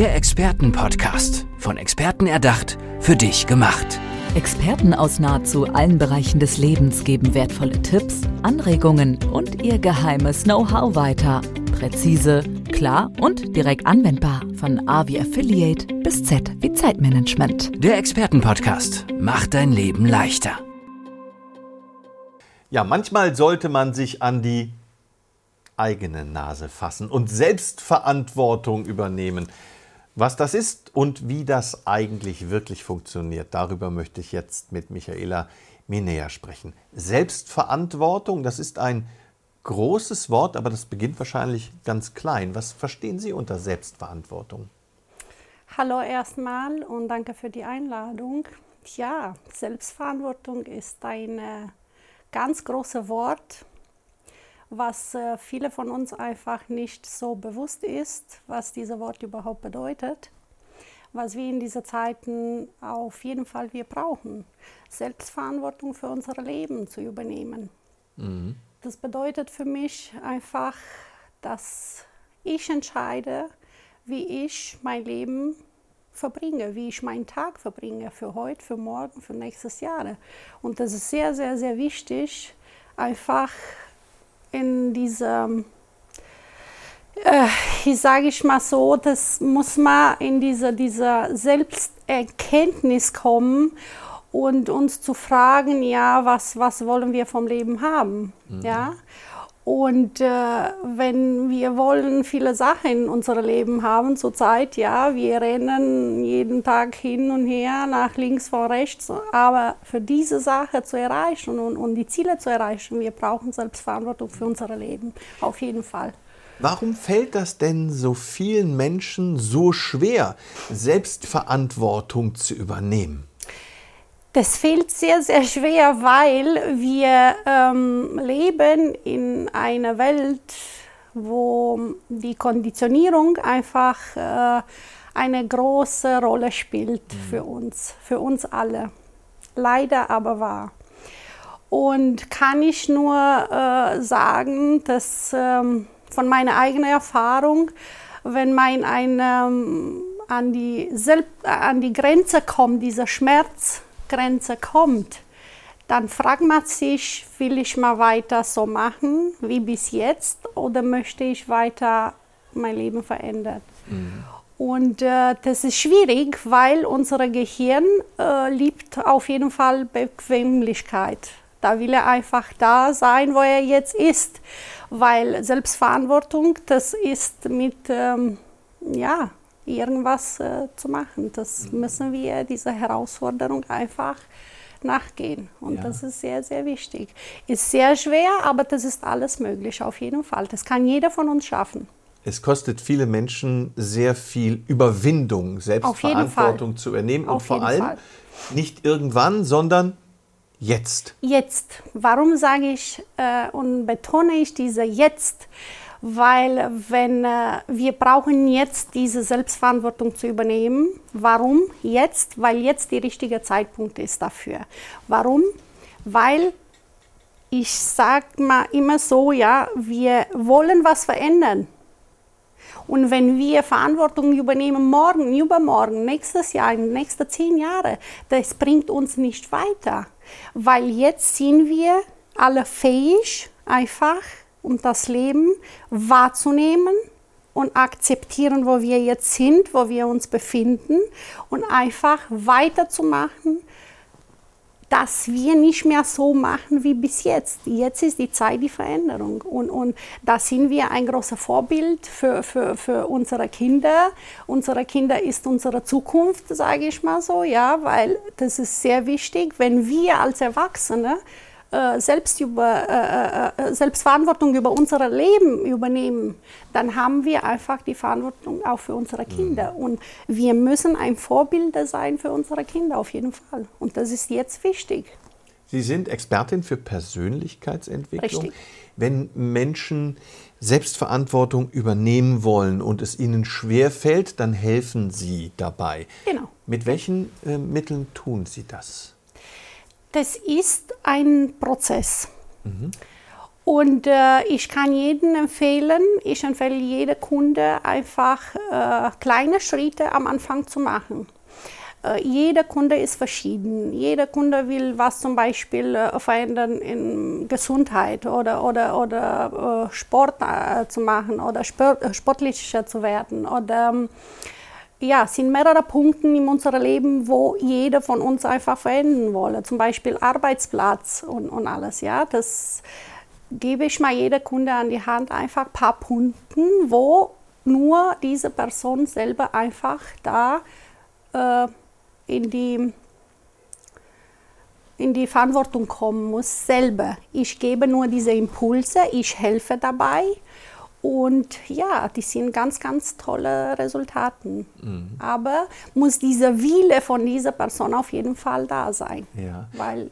Der Expertenpodcast. Von Experten erdacht, für dich gemacht. Experten aus nahezu allen Bereichen des Lebens geben wertvolle Tipps, Anregungen und ihr geheimes Know-how weiter. Präzise, klar und direkt anwendbar. Von A wie Affiliate bis Z wie Zeitmanagement. Der Expertenpodcast macht dein Leben leichter. Ja, manchmal sollte man sich an die eigene Nase fassen und Selbstverantwortung übernehmen. Was das ist und wie das eigentlich wirklich funktioniert, darüber möchte ich jetzt mit Michaela Minea sprechen. Selbstverantwortung, das ist ein großes Wort, aber das beginnt wahrscheinlich ganz klein. Was verstehen Sie unter Selbstverantwortung? Hallo erstmal und danke für die Einladung. Ja, Selbstverantwortung ist ein äh, ganz großes Wort, was äh, viele von uns einfach nicht so bewusst ist, was dieses Wort überhaupt bedeutet, was wir in diesen Zeiten auf jeden Fall wir brauchen, Selbstverantwortung für unser Leben zu übernehmen. Mhm. Das bedeutet für mich einfach, dass ich entscheide, wie ich mein Leben verbringe, wie ich meinen Tag verbringe, für heute, für morgen, für nächstes Jahr. Und das ist sehr, sehr, sehr wichtig, einfach in diesem, äh, ich sage ich mal so, das muss man in diese, diese Selbsterkenntnis kommen und uns zu fragen, ja, was, was wollen wir vom Leben haben, mhm. ja. Und äh, wenn wir wollen viele Sachen in unserem Leben haben zurzeit, ja, wir rennen jeden Tag hin und her, nach links vor rechts, aber für diese Sache zu erreichen und, und die Ziele zu erreichen, wir brauchen Selbstverantwortung für unser Leben, auf jeden Fall. Warum fällt das denn so vielen Menschen so schwer, Selbstverantwortung zu übernehmen? Das fällt sehr, sehr schwer, weil wir ähm, leben in einer Welt, wo die Konditionierung einfach äh, eine große Rolle spielt mhm. für uns, für uns alle. Leider aber wahr. Und kann ich nur äh, sagen, dass ähm, von meiner eigenen Erfahrung, wenn man ein, ähm, an, die an die Grenze kommt, dieser Schmerz, Grenze kommt, dann fragt man sich, will ich mal weiter so machen wie bis jetzt oder möchte ich weiter mein Leben verändern? Mhm. Und äh, das ist schwierig, weil unser Gehirn äh, liebt auf jeden Fall Bequemlichkeit. Da will er einfach da sein, wo er jetzt ist, weil Selbstverantwortung, das ist mit, ähm, ja, irgendwas äh, zu machen. Das mhm. müssen wir dieser Herausforderung einfach nachgehen. Und ja. das ist sehr, sehr wichtig. Ist sehr schwer, aber das ist alles möglich, auf jeden Fall. Das kann jeder von uns schaffen. Es kostet viele Menschen sehr viel Überwindung, Selbstverantwortung zu übernehmen auf und vor allem Fall. nicht irgendwann, sondern jetzt. Jetzt. Warum sage ich äh, und betone ich diese jetzt? Weil wenn äh, wir brauchen jetzt diese Selbstverantwortung zu übernehmen. Warum jetzt? Weil jetzt der richtige Zeitpunkt ist dafür. Warum? Weil ich sage mal immer so, ja, wir wollen was verändern. Und wenn wir Verantwortung übernehmen morgen, übermorgen, nächstes Jahr, in den nächsten zehn Jahren, das bringt uns nicht weiter. Weil jetzt sind wir alle fähig, einfach um das Leben wahrzunehmen und akzeptieren, wo wir jetzt sind, wo wir uns befinden und einfach weiterzumachen, dass wir nicht mehr so machen wie bis jetzt. Jetzt ist die Zeit die Veränderung. Und, und da sind wir ein großes Vorbild für, für, für unsere Kinder. Unsere Kinder ist unsere Zukunft, sage ich mal so, ja, weil das ist sehr wichtig, wenn wir als Erwachsene selbst über, äh, äh, Selbstverantwortung über unser Leben übernehmen, dann haben wir einfach die Verantwortung auch für unsere Kinder. Mhm. Und wir müssen ein Vorbild sein für unsere Kinder auf jeden Fall. Und das ist jetzt wichtig. Sie sind Expertin für Persönlichkeitsentwicklung. Richtig. Wenn Menschen Selbstverantwortung übernehmen wollen und es ihnen schwer fällt, dann helfen Sie dabei. Genau. Mit welchen äh, Mitteln tun Sie das? Das ist ein Prozess. Mhm. Und äh, ich kann jedem empfehlen, ich empfehle jedem Kunde einfach äh, kleine Schritte am Anfang zu machen. Äh, jeder Kunde ist verschieden. Jeder Kunde will was zum Beispiel äh, verändern in Gesundheit oder, oder, oder äh, Sport äh, zu machen oder sport, sportlicher zu werden oder ähm, ja, sind mehrere Punkte in unserem Leben, wo jeder von uns einfach verändern wolle. Zum Beispiel Arbeitsplatz und, und alles. Ja, das gebe ich mal jeder Kunde an die Hand einfach ein paar Punkte, wo nur diese Person selber einfach da äh, in die in die Verantwortung kommen muss, selber. Ich gebe nur diese Impulse, ich helfe dabei und ja, die sind ganz, ganz tolle Resultate. Mhm. Aber muss dieser Wille von dieser Person auf jeden Fall da sein. Ja. Weil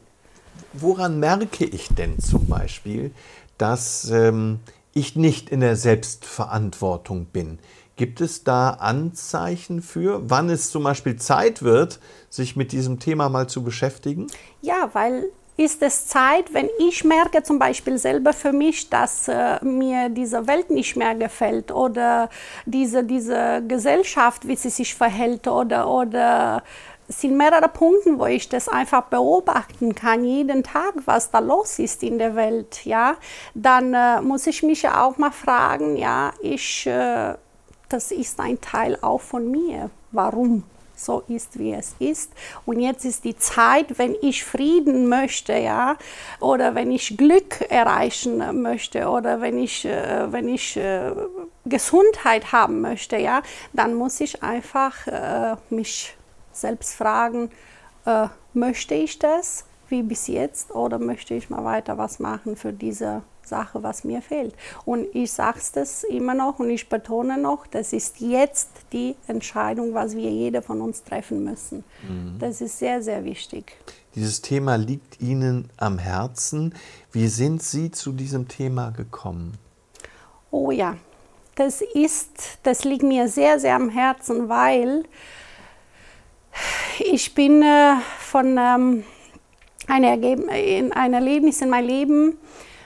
Woran merke ich denn zum Beispiel, dass ähm, ich nicht in der Selbstverantwortung bin? Gibt es da Anzeichen für, wann es zum Beispiel Zeit wird, sich mit diesem Thema mal zu beschäftigen? Ja, weil ist es Zeit, wenn ich merke zum Beispiel selber für mich, dass äh, mir diese Welt nicht mehr gefällt oder diese, diese Gesellschaft, wie sie sich verhält oder, oder es sind mehrere Punkte, wo ich das einfach beobachten kann, jeden Tag, was da los ist in der Welt, ja, dann äh, muss ich mich ja auch mal fragen, ja, ich, äh, das ist ein Teil auch von mir. Warum? So ist, wie es ist. Und jetzt ist die Zeit, wenn ich Frieden möchte, ja, oder wenn ich Glück erreichen möchte, oder wenn ich, äh, wenn ich äh, Gesundheit haben möchte, ja, dann muss ich einfach äh, mich selbst fragen, äh, möchte ich das wie bis jetzt oder möchte ich mal weiter was machen für diese Sache, was mir fehlt. Und ich sage es immer noch und ich betone noch, das ist jetzt die Entscheidung, was wir jeder von uns treffen müssen. Mhm. Das ist sehr, sehr wichtig. Dieses Thema liegt Ihnen am Herzen. Wie sind Sie zu diesem Thema gekommen? Oh ja, das ist, das liegt mir sehr, sehr am Herzen, weil ich bin äh, von ähm, einer, ein Erlebnis in meinem Leben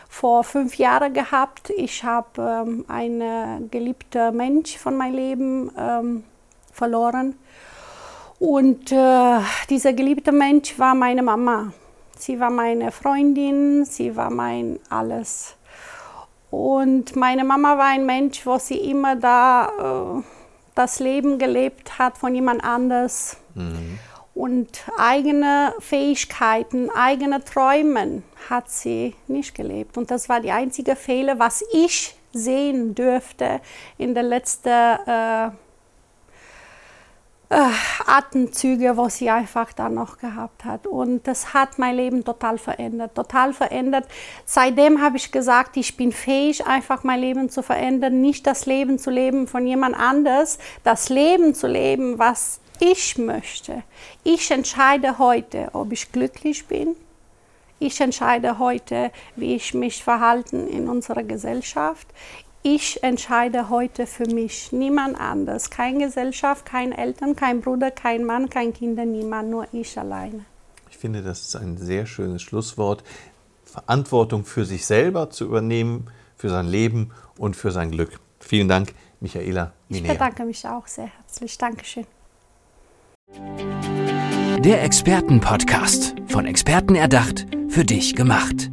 vor fünf Jahren gehabt. Ich habe ähm, einen geliebten Mensch von meinem Leben ähm, verloren. Und äh, dieser geliebte Mensch war meine Mama. Sie war meine Freundin, sie war mein alles. Und meine Mama war ein Mensch, wo sie immer da äh, das Leben gelebt hat von jemand anders. Mhm und eigene Fähigkeiten, eigene Träume hat sie nicht gelebt. Und das war die einzige Fehler, was ich sehen dürfte in den letzten äh, Atemzüge, wo sie einfach da noch gehabt hat. Und das hat mein Leben total verändert, total verändert. Seitdem habe ich gesagt, ich bin fähig, einfach mein Leben zu verändern, nicht das Leben zu leben von jemand anders, das Leben zu leben, was ich möchte. Ich entscheide heute, ob ich glücklich bin. Ich entscheide heute, wie ich mich verhalten in unserer Gesellschaft. Ich entscheide heute für mich, niemand anders. Keine Gesellschaft, kein Eltern, kein Bruder, kein Mann, kein Kinder, niemand, nur ich alleine. Ich finde, das ist ein sehr schönes Schlusswort. Verantwortung für sich selber zu übernehmen, für sein Leben und für sein Glück. Vielen Dank, Michaela Minea. Ich bedanke mich auch sehr herzlich. Dankeschön. Der Expertenpodcast. Von Experten erdacht, für dich gemacht.